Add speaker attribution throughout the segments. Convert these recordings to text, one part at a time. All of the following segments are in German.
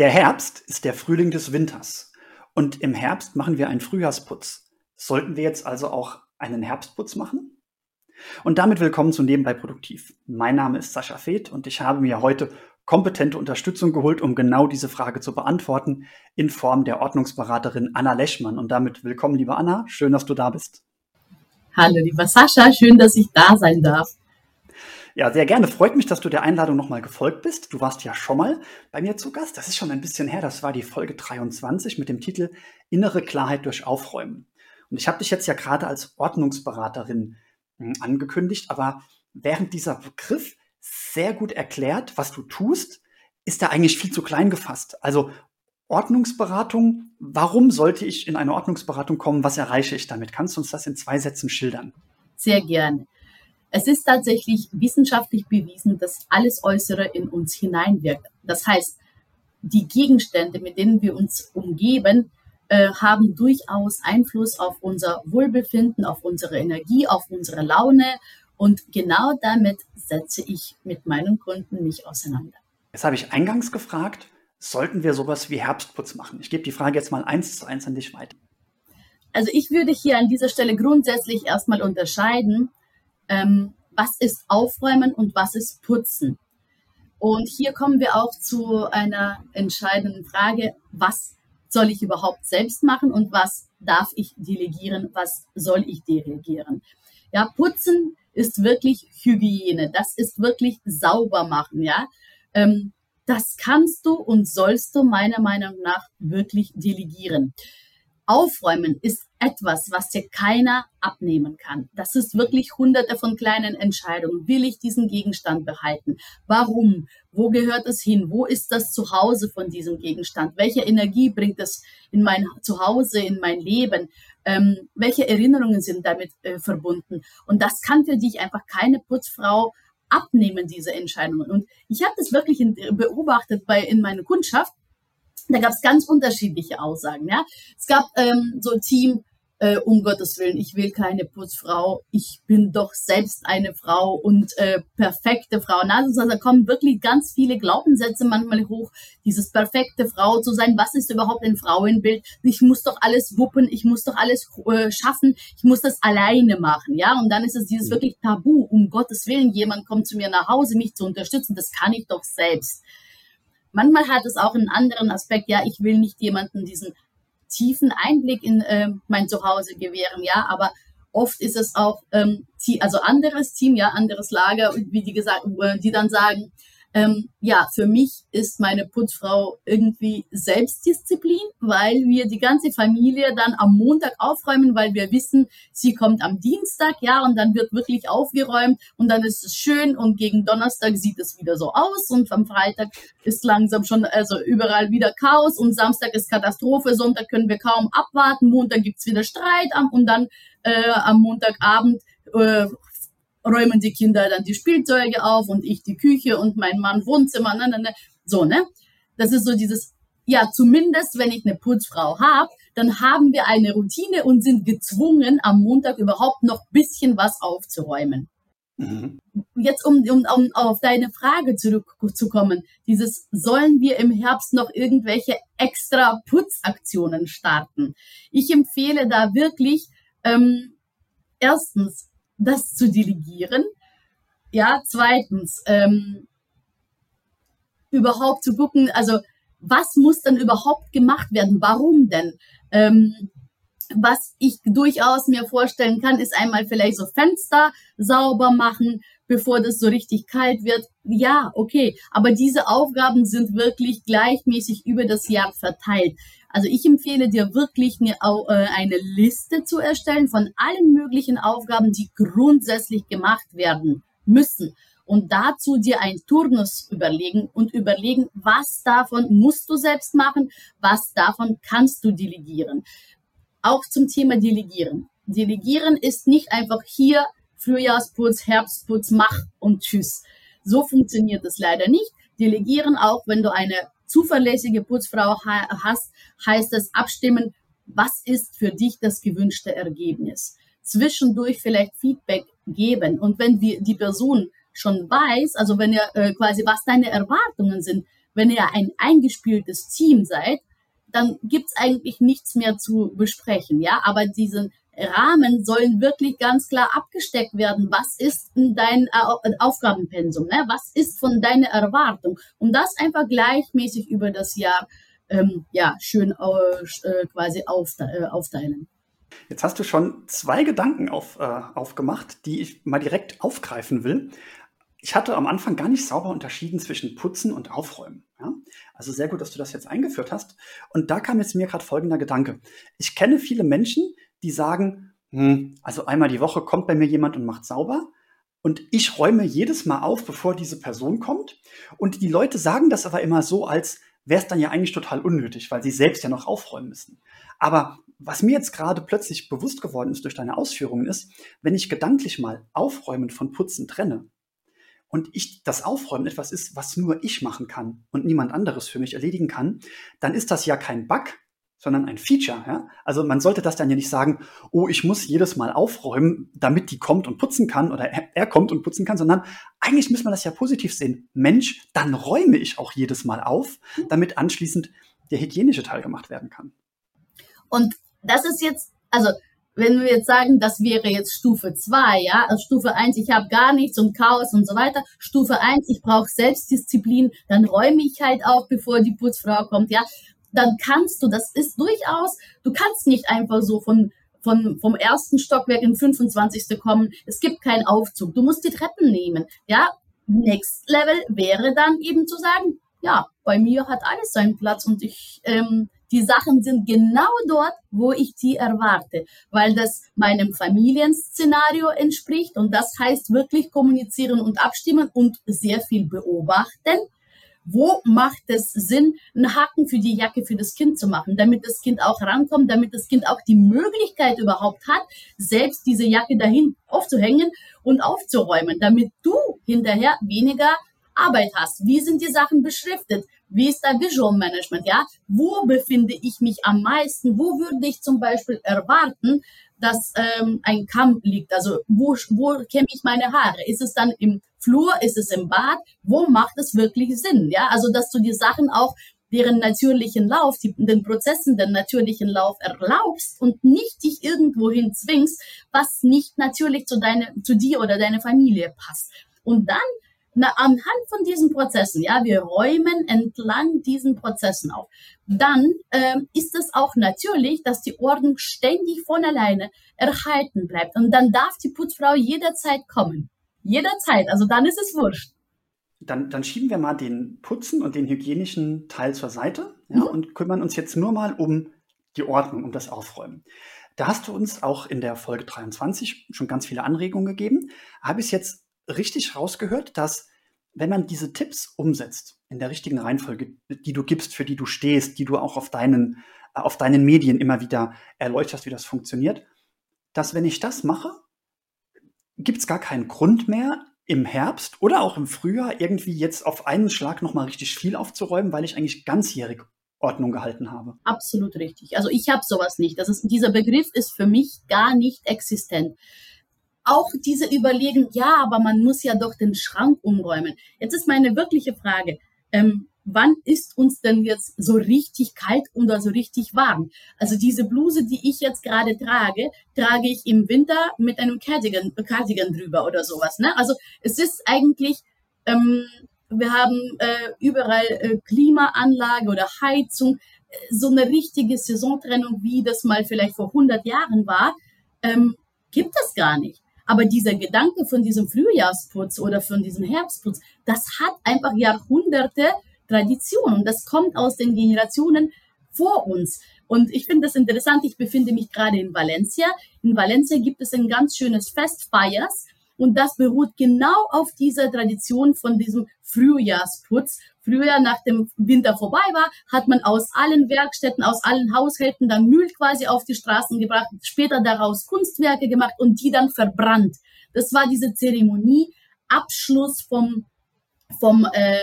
Speaker 1: Der Herbst ist der Frühling des Winters. Und im Herbst machen wir einen Frühjahrsputz. Sollten wir jetzt also auch einen Herbstputz machen? Und damit willkommen zu Nebenbei Produktiv. Mein Name ist Sascha Feeth und ich habe mir heute kompetente Unterstützung geholt, um genau diese Frage zu beantworten, in Form der Ordnungsberaterin Anna Leschmann. Und damit willkommen, liebe Anna. Schön, dass du da bist.
Speaker 2: Hallo, lieber Sascha. Schön, dass ich da sein darf.
Speaker 1: Ja, sehr gerne. Freut mich, dass du der Einladung nochmal gefolgt bist. Du warst ja schon mal bei mir zu Gast. Das ist schon ein bisschen her. Das war die Folge 23 mit dem Titel Innere Klarheit durch Aufräumen. Und ich habe dich jetzt ja gerade als Ordnungsberaterin hm, angekündigt, aber während dieser Begriff sehr gut erklärt, was du tust, ist er eigentlich viel zu klein gefasst. Also Ordnungsberatung, warum sollte ich in eine Ordnungsberatung kommen? Was erreiche ich damit? Kannst du uns das in zwei Sätzen schildern?
Speaker 2: Sehr gerne. Es ist tatsächlich wissenschaftlich bewiesen, dass alles Äußere in uns hineinwirkt. Das heißt, die Gegenstände, mit denen wir uns umgeben, äh, haben durchaus Einfluss auf unser Wohlbefinden, auf unsere Energie, auf unsere Laune. Und genau damit setze ich mit meinen Kunden mich auseinander.
Speaker 1: Jetzt habe ich eingangs gefragt, sollten wir sowas wie Herbstputz machen? Ich gebe die Frage jetzt mal eins zu eins an dich weiter.
Speaker 2: Also ich würde hier an dieser Stelle grundsätzlich erstmal unterscheiden ähm, was ist Aufräumen und was ist Putzen. Und hier kommen wir auch zu einer entscheidenden Frage, was soll ich überhaupt selbst machen und was darf ich delegieren, was soll ich delegieren. Ja, putzen ist wirklich Hygiene, das ist wirklich sauber machen, ja. Ähm, das kannst du und sollst du meiner Meinung nach wirklich delegieren. Aufräumen ist etwas, was dir keiner abnehmen kann. Das ist wirklich hunderte von kleinen Entscheidungen. Will ich diesen Gegenstand behalten? Warum? Wo gehört es hin? Wo ist das Zuhause von diesem Gegenstand? Welche Energie bringt es in mein Zuhause, in mein Leben? Ähm, welche Erinnerungen sind damit äh, verbunden? Und das kann für dich einfach keine Putzfrau abnehmen, diese Entscheidungen. Und ich habe das wirklich in, beobachtet bei, in meiner Kundschaft. Da gab es ganz unterschiedliche Aussagen. Ja, es gab ähm, so ein Team, äh, um Gottes Willen, ich will keine Putzfrau, ich bin doch selbst eine Frau und äh, perfekte Frau. Also da kommen wirklich ganz viele Glaubenssätze manchmal hoch, dieses perfekte Frau zu sein. Was ist überhaupt ein Frauenbild? Ich muss doch alles wuppen, ich muss doch alles äh, schaffen, ich muss das alleine machen, ja. Und dann ist es dieses mhm. wirklich Tabu, um Gottes Willen, jemand kommt zu mir nach Hause, mich zu unterstützen, das kann ich doch selbst. Manchmal hat es auch einen anderen Aspekt, ja, ich will nicht jemanden diesen tiefen Einblick in äh, mein Zuhause gewähren, ja, aber oft ist es auch, ähm, also anderes Team, ja, anderes Lager, wie die gesagt, die dann sagen, ähm, ja, für mich ist meine Putzfrau irgendwie Selbstdisziplin, weil wir die ganze Familie dann am Montag aufräumen, weil wir wissen, sie kommt am Dienstag, ja, und dann wird wirklich aufgeräumt und dann ist es schön und gegen Donnerstag sieht es wieder so aus und am Freitag ist langsam schon, also überall wieder Chaos und Samstag ist Katastrophe, Sonntag können wir kaum abwarten, Montag gibt's wieder Streit und dann äh, am Montagabend äh, räumen die Kinder dann die Spielzeuge auf und ich die Küche und mein Mann Wohnzimmer, ne, ne, ne. So, ne? Das ist so dieses, ja, zumindest wenn ich eine Putzfrau habe, dann haben wir eine Routine und sind gezwungen, am Montag überhaupt noch bisschen was aufzuräumen. Mhm. Jetzt, um, um, um auf deine Frage zurückzukommen, dieses, sollen wir im Herbst noch irgendwelche extra Putzaktionen starten? Ich empfehle da wirklich, ähm, erstens, das zu delegieren. Ja, zweitens, ähm, überhaupt zu gucken, also was muss dann überhaupt gemacht werden? Warum denn? Ähm, was ich durchaus mir vorstellen kann, ist einmal vielleicht so Fenster sauber machen, bevor das so richtig kalt wird. Ja, okay, aber diese Aufgaben sind wirklich gleichmäßig über das Jahr verteilt. Also ich empfehle dir wirklich eine, äh, eine Liste zu erstellen von allen möglichen Aufgaben, die grundsätzlich gemacht werden müssen. Und dazu dir einen Turnus überlegen und überlegen, was davon musst du selbst machen, was davon kannst du delegieren. Auch zum Thema Delegieren. Delegieren ist nicht einfach hier Frühjahrsputz, Herbstputz, mach und tschüss. So funktioniert es leider nicht. Delegieren auch, wenn du eine zuverlässige Putzfrau hast, heißt es abstimmen, was ist für dich das gewünschte Ergebnis. Zwischendurch vielleicht Feedback geben. Und wenn die, die Person schon weiß, also wenn er äh, quasi, was deine Erwartungen sind, wenn ihr ein eingespieltes Team seid, dann gibt's eigentlich nichts mehr zu besprechen, ja. Aber diesen Rahmen sollen wirklich ganz klar abgesteckt werden. Was ist dein Aufgabenpensum? Ne? Was ist von deiner Erwartung? Und das einfach gleichmäßig über das Jahr ähm, ja, schön äh, quasi äh, aufteilen.
Speaker 1: Jetzt hast du schon zwei Gedanken auf, äh, aufgemacht, die ich mal direkt aufgreifen will. Ich hatte am Anfang gar nicht sauber unterschieden zwischen Putzen und Aufräumen. Ja? Also sehr gut, dass du das jetzt eingeführt hast. Und da kam jetzt mir gerade folgender Gedanke. Ich kenne viele Menschen, die sagen, hm, also einmal die Woche kommt bei mir jemand und macht sauber. Und ich räume jedes Mal auf, bevor diese Person kommt. Und die Leute sagen das aber immer so, als wäre es dann ja eigentlich total unnötig, weil sie selbst ja noch aufräumen müssen. Aber was mir jetzt gerade plötzlich bewusst geworden ist durch deine Ausführungen ist, wenn ich gedanklich mal Aufräumen von Putzen trenne und ich das Aufräumen etwas ist, was nur ich machen kann und niemand anderes für mich erledigen kann, dann ist das ja kein Bug, sondern ein Feature. Ja? Also man sollte das dann ja nicht sagen, oh, ich muss jedes Mal aufräumen, damit die kommt und putzen kann oder er, er kommt und putzen kann, sondern eigentlich muss man das ja positiv sehen. Mensch, dann räume ich auch jedes Mal auf, damit anschließend der hygienische Teil gemacht werden kann.
Speaker 2: Und das ist jetzt, also wenn wir jetzt sagen, das wäre jetzt Stufe 2, ja, also Stufe 1, ich habe gar nichts und Chaos und so weiter. Stufe 1, ich brauche Selbstdisziplin, dann räume ich halt auf, bevor die Putzfrau kommt, ja. Dann kannst du, das ist durchaus, du kannst nicht einfach so von von, vom ersten Stockwerk in 25. kommen. Es gibt keinen Aufzug. Du musst die Treppen nehmen. Ja, Next Level wäre dann eben zu sagen, ja, bei mir hat alles seinen Platz und ich ähm, die Sachen sind genau dort, wo ich die erwarte, weil das meinem Familienszenario entspricht und das heißt wirklich kommunizieren und abstimmen und sehr viel beobachten. Wo macht es Sinn, einen Haken für die Jacke für das Kind zu machen, damit das Kind auch rankommt, damit das Kind auch die Möglichkeit überhaupt hat, selbst diese Jacke dahin aufzuhängen und aufzuräumen, damit du hinterher weniger Arbeit hast. Wie sind die Sachen beschriftet? Wie ist da Visual Management? Ja, wo befinde ich mich am meisten? Wo würde ich zum Beispiel erwarten, dass ähm, ein Kamm liegt? Also wo, wo kämme ich meine Haare? Ist es dann im Flur? Ist es im Bad? Wo macht es wirklich Sinn? Ja, also dass du die Sachen auch deren natürlichen Lauf, die, den Prozessen den natürlichen Lauf erlaubst und nicht dich irgendwohin zwingst, was nicht natürlich zu, deine, zu dir oder deiner Familie passt. Und dann na, anhand von diesen Prozessen, ja, wir räumen entlang diesen Prozessen auf, dann ähm, ist es auch natürlich, dass die Ordnung ständig von alleine erhalten bleibt. Und dann darf die Putzfrau jederzeit kommen. Jederzeit. Also dann ist es wurscht.
Speaker 1: Dann, dann schieben wir mal den Putzen und den hygienischen Teil zur Seite ja, mhm. und kümmern uns jetzt nur mal um die Ordnung, um das Aufräumen. Da hast du uns auch in der Folge 23 schon ganz viele Anregungen gegeben. Habe ich es jetzt richtig rausgehört, dass wenn man diese Tipps umsetzt in der richtigen Reihenfolge, die du gibst, für die du stehst, die du auch auf deinen, äh, auf deinen Medien immer wieder erläuterst, wie das funktioniert, dass wenn ich das mache, gibt es gar keinen Grund mehr, im Herbst oder auch im Frühjahr irgendwie jetzt auf einen Schlag nochmal richtig viel aufzuräumen, weil ich eigentlich ganzjährig Ordnung gehalten habe.
Speaker 2: Absolut richtig. Also ich habe sowas nicht. Das ist, dieser Begriff ist für mich gar nicht existent auch diese Überlegung, ja, aber man muss ja doch den Schrank umräumen. Jetzt ist meine wirkliche Frage, ähm, wann ist uns denn jetzt so richtig kalt oder so richtig warm? Also diese Bluse, die ich jetzt gerade trage, trage ich im Winter mit einem Cardigan, Cardigan drüber oder sowas. Ne? Also es ist eigentlich, ähm, wir haben äh, überall äh, Klimaanlage oder Heizung, äh, so eine richtige Saisontrennung, wie das mal vielleicht vor 100 Jahren war, ähm, gibt es gar nicht. Aber dieser Gedanke von diesem Frühjahrsputz oder von diesem Herbstputz, das hat einfach Jahrhunderte Tradition und das kommt aus den Generationen vor uns. Und ich finde das interessant. Ich befinde mich gerade in Valencia. In Valencia gibt es ein ganz schönes Fest, Feiers. Und das beruht genau auf dieser Tradition von diesem Frühjahrsputz. Früher, nach dem Winter vorbei war, hat man aus allen Werkstätten, aus allen Haushalten dann Müll quasi auf die Straßen gebracht, später daraus Kunstwerke gemacht und die dann verbrannt. Das war diese Zeremonie, Abschluss vom, vom äh,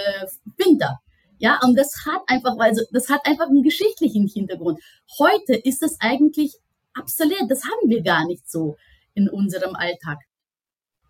Speaker 2: Winter. Ja, und das hat einfach, also das hat einfach einen geschichtlichen Hintergrund. Heute ist es eigentlich absolut, das haben wir gar nicht so in unserem Alltag.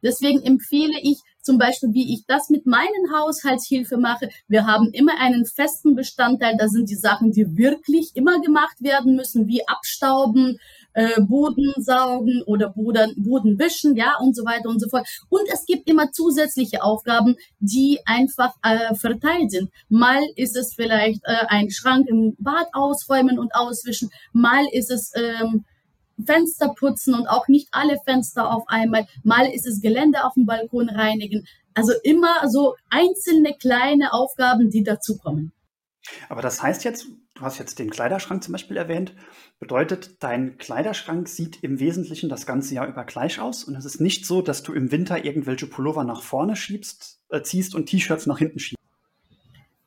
Speaker 2: Deswegen empfehle ich zum Beispiel, wie ich das mit meinen Haushaltshilfe mache. Wir haben immer einen festen Bestandteil. Da sind die Sachen, die wirklich immer gemacht werden müssen, wie Abstauben, äh, Boden saugen oder Boden, Boden wischen, ja, und so weiter und so fort. Und es gibt immer zusätzliche Aufgaben, die einfach äh, verteilt sind. Mal ist es vielleicht äh, ein Schrank im Bad ausräumen und auswischen, mal ist es ähm, Fenster putzen und auch nicht alle Fenster auf einmal. Mal ist es Gelände auf dem Balkon reinigen. Also immer so einzelne kleine Aufgaben, die dazukommen.
Speaker 1: Aber das heißt jetzt, du hast jetzt den Kleiderschrank zum Beispiel erwähnt, bedeutet, dein Kleiderschrank sieht im Wesentlichen das ganze Jahr über gleich aus und es ist nicht so, dass du im Winter irgendwelche Pullover nach vorne schiebst, äh, ziehst und T-Shirts nach hinten schiebst.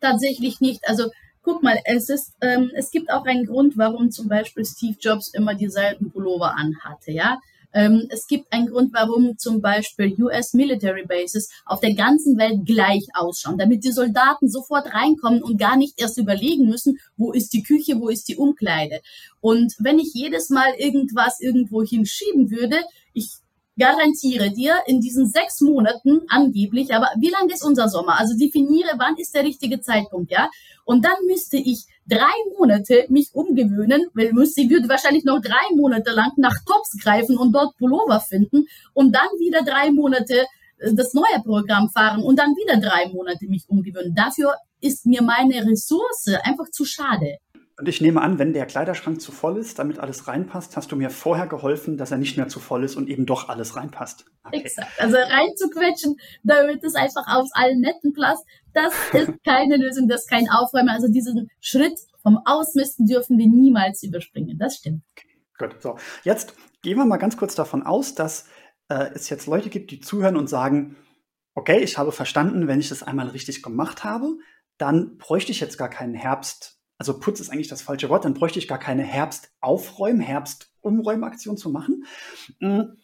Speaker 2: Tatsächlich nicht. Also guck mal, es ist, ähm, es gibt auch einen Grund, warum zum Beispiel Steve Jobs immer dieselben Pullover anhatte, ja. Ähm, es gibt einen Grund, warum zum Beispiel US Military Bases auf der ganzen Welt gleich ausschauen, damit die Soldaten sofort reinkommen und gar nicht erst überlegen müssen, wo ist die Küche, wo ist die Umkleide. Und wenn ich jedes Mal irgendwas irgendwo hinschieben würde, ich garantiere dir in diesen sechs Monaten angeblich, aber wie lang ist unser Sommer? Also definiere, wann ist der richtige Zeitpunkt, ja? Und dann müsste ich drei Monate mich umgewöhnen, weil sie würde wahrscheinlich noch drei Monate lang nach Tops greifen und dort Pullover finden und dann wieder drei Monate äh, das neue Programm fahren und dann wieder drei Monate mich umgewöhnen. Dafür ist mir meine Ressource einfach zu schade.
Speaker 1: Und ich nehme an, wenn der Kleiderschrank zu voll ist, damit alles reinpasst, hast du mir vorher geholfen, dass er nicht mehr zu voll ist und eben doch alles reinpasst.
Speaker 2: Okay. Exakt. Also reinzuquetschen, damit es einfach aus allen Netten passt, das ist keine Lösung, das ist kein Aufräumen. Also diesen Schritt vom Ausmisten dürfen wir niemals überspringen. Das stimmt.
Speaker 1: Okay, gut. So, jetzt gehen wir mal ganz kurz davon aus, dass äh, es jetzt Leute gibt, die zuhören und sagen, okay, ich habe verstanden, wenn ich das einmal richtig gemacht habe, dann bräuchte ich jetzt gar keinen Herbst also Putz ist eigentlich das falsche Wort, dann bräuchte ich gar keine Herbstaufräumen, Herbstumräumaktion zu machen. Hm,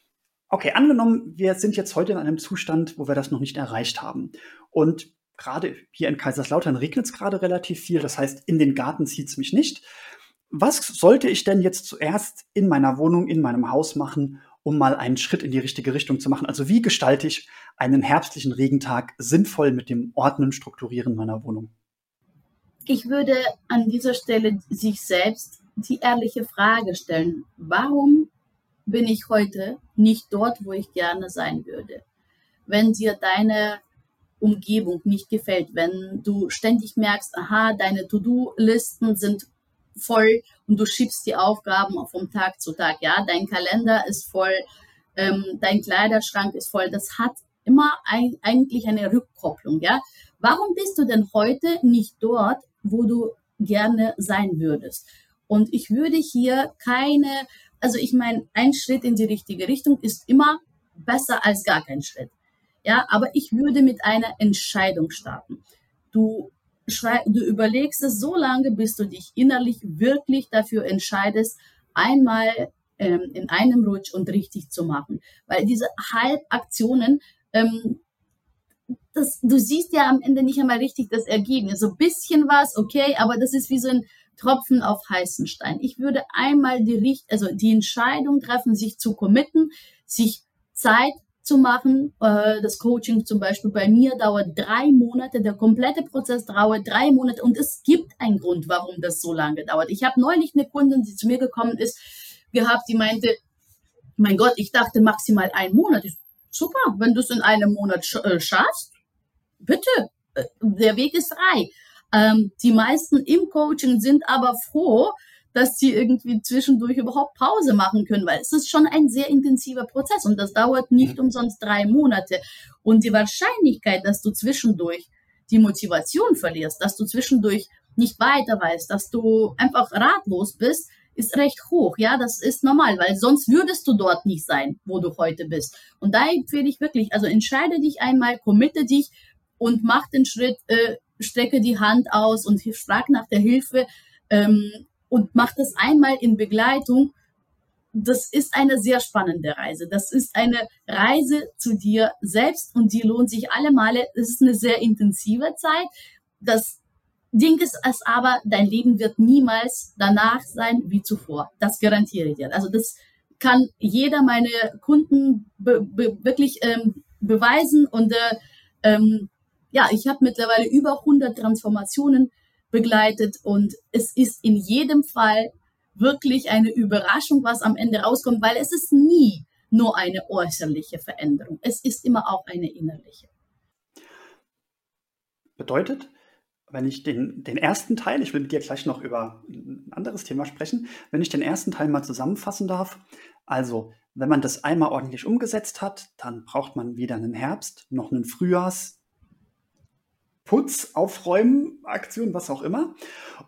Speaker 1: okay, angenommen, wir sind jetzt heute in einem Zustand, wo wir das noch nicht erreicht haben. Und gerade hier in Kaiserslautern regnet es gerade relativ viel, das heißt, in den Garten zieht es mich nicht. Was sollte ich denn jetzt zuerst in meiner Wohnung, in meinem Haus machen, um mal einen Schritt in die richtige Richtung zu machen? Also wie gestalte ich einen herbstlichen Regentag sinnvoll mit dem Ordnen, Strukturieren meiner Wohnung?
Speaker 2: Ich würde an dieser Stelle sich selbst die ehrliche Frage stellen, warum bin ich heute nicht dort, wo ich gerne sein würde? Wenn dir deine Umgebung nicht gefällt, wenn du ständig merkst, aha, deine To-Do-Listen sind voll und du schiebst die Aufgaben vom Tag zu Tag, ja, dein Kalender ist voll, ähm, dein Kleiderschrank ist voll, das hat immer ein, eigentlich eine Rückkopplung, ja. Warum bist du denn heute nicht dort, wo du gerne sein würdest. Und ich würde hier keine, also ich meine, ein Schritt in die richtige Richtung ist immer besser als gar kein Schritt. Ja, aber ich würde mit einer Entscheidung starten. Du, du überlegst es so lange, bis du dich innerlich wirklich dafür entscheidest, einmal ähm, in einem Rutsch und richtig zu machen. Weil diese Halbaktionen, ähm, das, du siehst ja am Ende nicht einmal richtig das Ergebnis. So ein bisschen was, okay, aber das ist wie so ein Tropfen auf heißen Stein. Ich würde einmal die Richt also die Entscheidung treffen, sich zu committen, sich Zeit zu machen. Äh, das Coaching zum Beispiel bei mir dauert drei Monate, der komplette Prozess dauert drei Monate und es gibt einen Grund, warum das so lange dauert. Ich habe neulich eine Kundin, die zu mir gekommen ist, gehabt, die meinte, mein Gott, ich dachte maximal einen Monat. Ich, super, wenn du es in einem Monat äh, schaffst, bitte, äh, der Weg ist frei. Ähm, die meisten im Coaching sind aber froh, dass sie irgendwie zwischendurch überhaupt Pause machen können, weil es ist schon ein sehr intensiver Prozess und das dauert nicht mhm. umsonst drei Monate. Und die Wahrscheinlichkeit, dass du zwischendurch die Motivation verlierst, dass du zwischendurch nicht weiter weißt, dass du einfach ratlos bist, ist recht hoch. Ja, das ist normal, weil sonst würdest du dort nicht sein, wo du heute bist. Und da empfehle ich wirklich, also entscheide dich einmal, committe dich und mach den Schritt, äh, strecke die Hand aus und frag nach der Hilfe ähm, und mach das einmal in Begleitung. Das ist eine sehr spannende Reise. Das ist eine Reise zu dir selbst und die lohnt sich alle Male. Es ist eine sehr intensive Zeit. Das Ding ist es aber, dein Leben wird niemals danach sein wie zuvor. Das garantiere ich dir. Also das kann jeder meine Kunden wirklich ähm, beweisen. Und äh, ähm, ja, ich habe mittlerweile über 100 Transformationen begleitet und es ist in jedem Fall wirklich eine Überraschung, was am Ende rauskommt, weil es ist nie nur eine äußerliche Veränderung. Es ist immer auch eine innerliche.
Speaker 1: Bedeutet, wenn ich den, den ersten Teil, ich will mit dir gleich noch über ein anderes Thema sprechen, wenn ich den ersten Teil mal zusammenfassen darf, also wenn man das einmal ordentlich umgesetzt hat, dann braucht man wieder einen Herbst, noch einen Frühjahrs, Putz, Aufräumen, Aktion, was auch immer.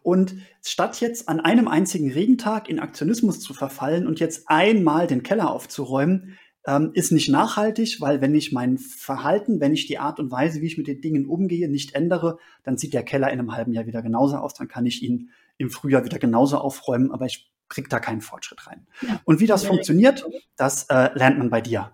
Speaker 1: Und statt jetzt an einem einzigen Regentag in Aktionismus zu verfallen und jetzt einmal den Keller aufzuräumen, ähm, ist nicht nachhaltig, weil wenn ich mein Verhalten, wenn ich die Art und Weise, wie ich mit den Dingen umgehe, nicht ändere, dann sieht der Keller in einem halben Jahr wieder genauso aus, dann kann ich ihn im Frühjahr wieder genauso aufräumen, aber ich kriege da keinen Fortschritt rein. Ja. Und wie das ja. funktioniert, das äh, lernt man bei dir.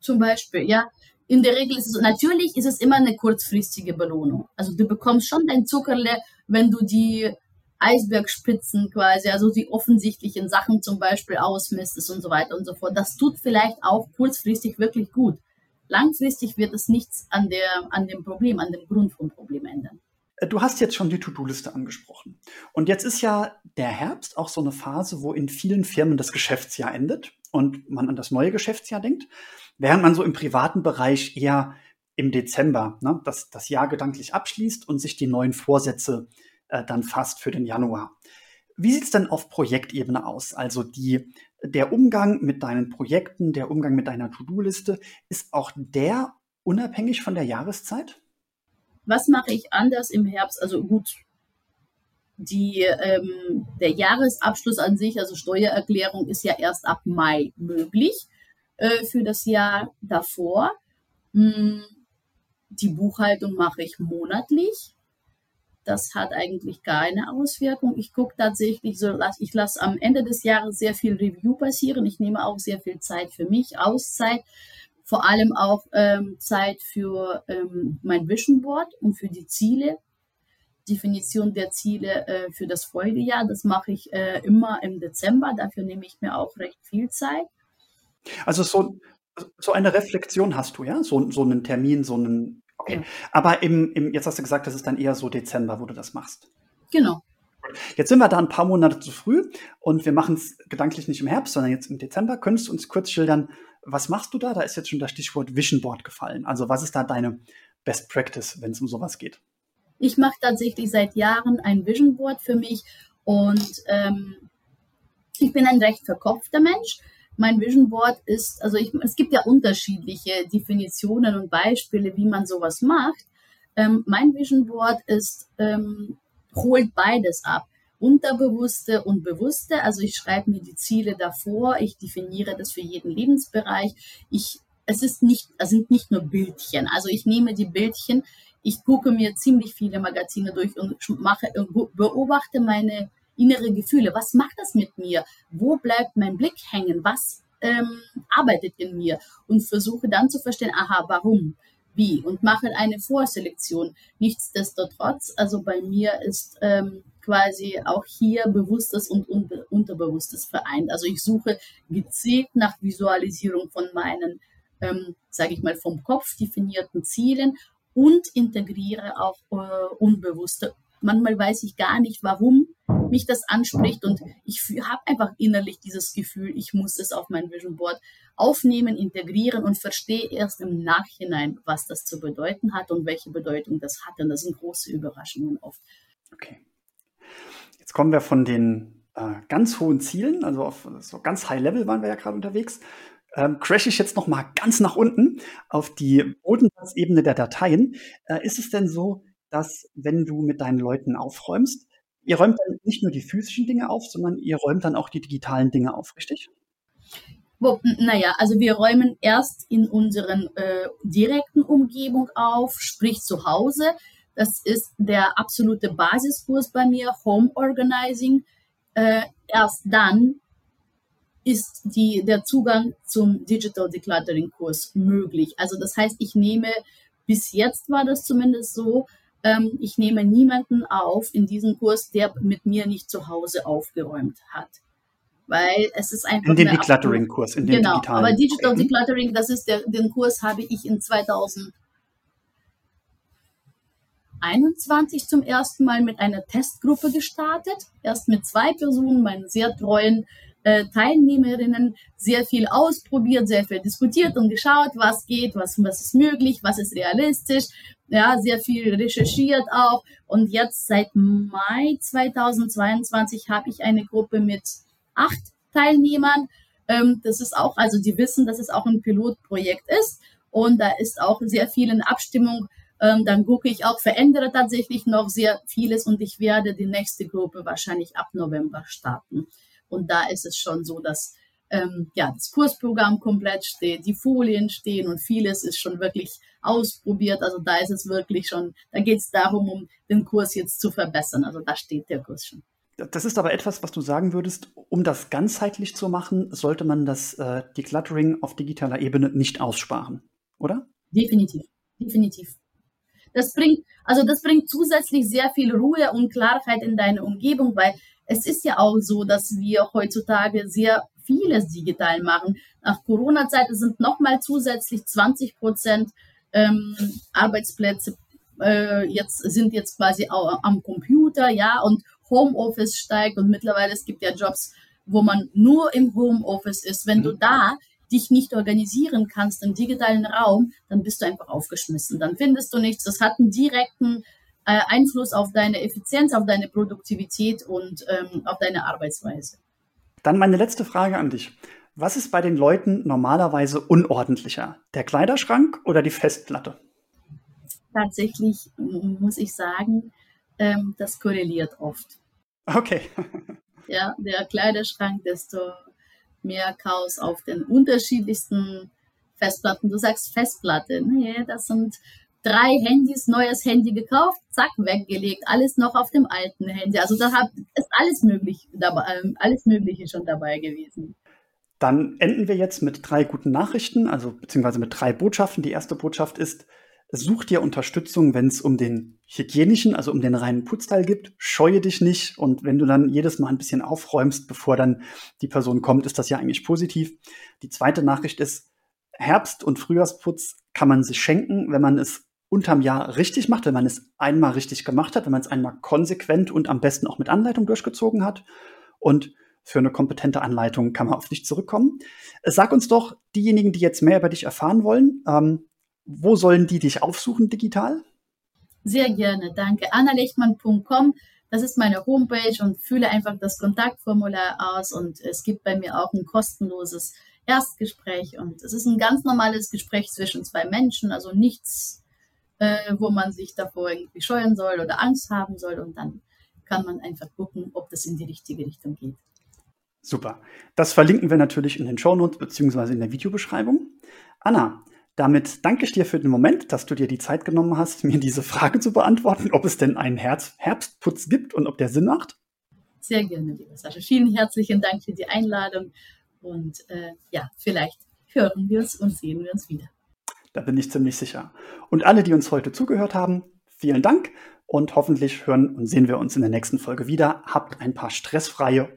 Speaker 2: Zum Beispiel, ja. In der Regel ist es, natürlich ist es immer eine kurzfristige Belohnung. Also du bekommst schon dein Zuckerle, wenn du die Eisbergspitzen quasi, also die offensichtlichen Sachen zum Beispiel ausmistest und so weiter und so fort. Das tut vielleicht auch kurzfristig wirklich gut. Langfristig wird es nichts an, der, an dem Problem, an dem Grund vom Problem ändern.
Speaker 1: Du hast jetzt schon die To-Do-Liste angesprochen. Und jetzt ist ja der Herbst auch so eine Phase, wo in vielen Firmen das Geschäftsjahr endet und man an das neue Geschäftsjahr denkt, während man so im privaten Bereich eher im Dezember ne, das, das Jahr gedanklich abschließt und sich die neuen Vorsätze äh, dann fast für den Januar. Wie sieht es denn auf Projektebene aus? Also die, der Umgang mit deinen Projekten, der Umgang mit deiner To-Do-Liste, ist auch der unabhängig von der Jahreszeit?
Speaker 2: Was mache ich anders im Herbst? Also gut, die, ähm, der Jahresabschluss an sich, also Steuererklärung, ist ja erst ab Mai möglich äh, für das Jahr davor. Hm, die Buchhaltung mache ich monatlich das hat eigentlich keine Auswirkung. Ich gucke tatsächlich so, ich lasse am Ende des Jahres sehr viel Review passieren. Ich nehme auch sehr viel Zeit für mich, Auszeit, vor allem auch ähm, Zeit für ähm, mein Vision Board und für die Ziele. Definition der Ziele äh, für das Folgejahr. Das mache ich äh, immer im Dezember. Dafür nehme ich mir auch recht viel Zeit.
Speaker 1: Also so, so eine Reflexion hast du, ja? So, so einen Termin, so einen Okay. Ja. Aber im, im, jetzt hast du gesagt, das ist dann eher so Dezember, wo du das machst.
Speaker 2: Genau.
Speaker 1: Jetzt sind wir da ein paar Monate zu früh und wir machen es gedanklich nicht im Herbst, sondern jetzt im Dezember. Könntest du uns kurz schildern, was machst du da? Da ist jetzt schon das Stichwort Vision Board gefallen. Also was ist da deine Best Practice, wenn es um sowas geht?
Speaker 2: Ich mache tatsächlich seit Jahren ein Vision Board für mich und ähm, ich bin ein recht verkopfter Mensch mein Vision Board ist, also ich, es gibt ja unterschiedliche Definitionen und Beispiele, wie man sowas macht. Ähm, mein Vision Board ist, ähm, holt beides ab. Unterbewusste und bewusste. Also ich schreibe mir die Ziele davor, ich definiere das für jeden Lebensbereich. Ich, es ist nicht, es sind nicht nur Bildchen. Also ich nehme die Bildchen, ich gucke mir ziemlich viele Magazine durch und mache, beobachte meine innere Gefühle. Was macht das mit mir? Wo bleibt mein Blick hängen? Was ähm, arbeitet in mir? Und versuche dann zu verstehen, aha, warum? Wie? Und mache eine Vorselektion. Nichtsdestotrotz, also bei mir ist ähm, quasi auch hier Bewusstes und Unterbewusstes vereint. Also ich suche gezielt nach Visualisierung von meinen, ähm, sage ich mal, vom Kopf definierten Zielen und integriere auch äh, unbewusste Manchmal weiß ich gar nicht, warum mich das anspricht und ich habe einfach innerlich dieses Gefühl, ich muss es auf mein Vision Board aufnehmen, integrieren und verstehe erst im Nachhinein, was das zu bedeuten hat und welche Bedeutung das hat. Und das sind große Überraschungen oft.
Speaker 1: Okay. Jetzt kommen wir von den äh, ganz hohen Zielen, also auf so ganz High Level waren wir ja gerade unterwegs, ähm, crash ich jetzt noch mal ganz nach unten auf die Bodenplatzebene der Dateien. Äh, ist es denn so, dass wenn du mit deinen Leuten aufräumst, ihr räumt dann nicht nur die physischen Dinge auf, sondern ihr räumt dann auch die digitalen Dinge auf, richtig?
Speaker 2: Naja, also wir räumen erst in unseren äh, direkten Umgebung auf, sprich zu Hause. Das ist der absolute Basiskurs bei mir, Home Organizing. Äh, erst dann ist die, der Zugang zum Digital Decluttering Kurs möglich. Also das heißt, ich nehme, bis jetzt war das zumindest so, ähm, ich nehme niemanden auf in diesen Kurs, der mit mir nicht zu Hause aufgeräumt hat. weil es ist einfach.
Speaker 1: In dem Decluttering-Kurs, in dem
Speaker 2: Genau, digitalen. aber Digital Decluttering, das ist der, den Kurs habe ich in 2021 zum ersten Mal mit einer Testgruppe gestartet. Erst mit zwei Personen, meinen sehr treuen äh, Teilnehmerinnen sehr viel ausprobiert, sehr viel diskutiert und geschaut, was geht, was, was ist möglich, was ist realistisch, ja, sehr viel recherchiert auch. Und jetzt seit Mai 2022 habe ich eine Gruppe mit acht Teilnehmern. Ähm, das ist auch, also die wissen, dass es auch ein Pilotprojekt ist und da ist auch sehr viel in Abstimmung. Ähm, dann gucke ich auch, verändere tatsächlich noch sehr vieles und ich werde die nächste Gruppe wahrscheinlich ab November starten. Und da ist es schon so, dass ähm, ja, das Kursprogramm komplett steht, die Folien stehen und vieles ist schon wirklich ausprobiert. Also da ist es wirklich schon, da geht es darum, um den Kurs jetzt zu verbessern. Also da steht der Kurs schon.
Speaker 1: Das ist aber etwas, was du sagen würdest, um das ganzheitlich zu machen, sollte man das äh, Decluttering auf digitaler Ebene nicht aussparen, oder?
Speaker 2: Definitiv, definitiv. Das bringt, also das bringt zusätzlich sehr viel Ruhe und Klarheit in deine Umgebung, weil es ist ja auch so, dass wir heutzutage sehr vieles digital machen. Nach Corona-Zeit sind nochmal zusätzlich 20 Prozent ähm, Arbeitsplätze äh, jetzt sind jetzt quasi auch am Computer, ja, und Homeoffice steigt und mittlerweile es gibt ja Jobs, wo man nur im Homeoffice ist. Wenn du mhm. da dich nicht organisieren kannst im digitalen Raum, dann bist du einfach aufgeschmissen. Dann findest du nichts. Das hat einen direkten äh, Einfluss auf deine Effizienz, auf deine Produktivität und ähm, auf deine Arbeitsweise.
Speaker 1: Dann meine letzte Frage an dich. Was ist bei den Leuten normalerweise unordentlicher? Der Kleiderschrank oder die Festplatte?
Speaker 2: Tatsächlich muss ich sagen, ähm, das korreliert oft.
Speaker 1: Okay.
Speaker 2: ja, der Kleiderschrank, desto mehr Chaos auf den unterschiedlichsten Festplatten. Du sagst Festplatte, nee, das sind drei Handys, neues Handy gekauft, zack, weggelegt, alles noch auf dem alten Handy. Also da ist alles möglich ähm, alles Mögliche schon dabei gewesen.
Speaker 1: Dann enden wir jetzt mit drei guten Nachrichten, also beziehungsweise mit drei Botschaften. Die erste Botschaft ist, such dir Unterstützung, wenn es um den hygienischen, also um den reinen Putzteil gibt. Scheue dich nicht und wenn du dann jedes Mal ein bisschen aufräumst, bevor dann die Person kommt, ist das ja eigentlich positiv. Die zweite Nachricht ist, Herbst- und Frühjahrsputz kann man sich schenken, wenn man es unterm Jahr richtig macht, wenn man es einmal richtig gemacht hat, wenn man es einmal konsequent und am besten auch mit Anleitung durchgezogen hat. Und für eine kompetente Anleitung kann man auf dich zurückkommen. Sag uns doch, diejenigen, die jetzt mehr über dich erfahren wollen, ähm, wo sollen die dich aufsuchen digital?
Speaker 2: Sehr gerne, danke. annalechtmann.com, das ist meine Homepage und fülle einfach das Kontaktformular aus und es gibt bei mir auch ein kostenloses Erstgespräch und es ist ein ganz normales Gespräch zwischen zwei Menschen, also nichts äh, wo man sich davor irgendwie scheuen soll oder Angst haben soll. Und dann kann man einfach gucken, ob das in die richtige Richtung geht.
Speaker 1: Super. Das verlinken wir natürlich in den Shownotes bzw. in der Videobeschreibung. Anna, damit danke ich dir für den Moment, dass du dir die Zeit genommen hast, mir diese Frage zu beantworten, ob es denn einen Herz Herbstputz gibt und ob der Sinn macht.
Speaker 2: Sehr gerne, liebe Sascha. Vielen herzlichen Dank für die Einladung und äh, ja, vielleicht hören wir uns und sehen wir uns wieder.
Speaker 1: Da bin ich ziemlich sicher. Und alle, die uns heute zugehört haben, vielen Dank und hoffentlich hören und sehen wir uns in der nächsten Folge wieder. Habt ein paar stressfreie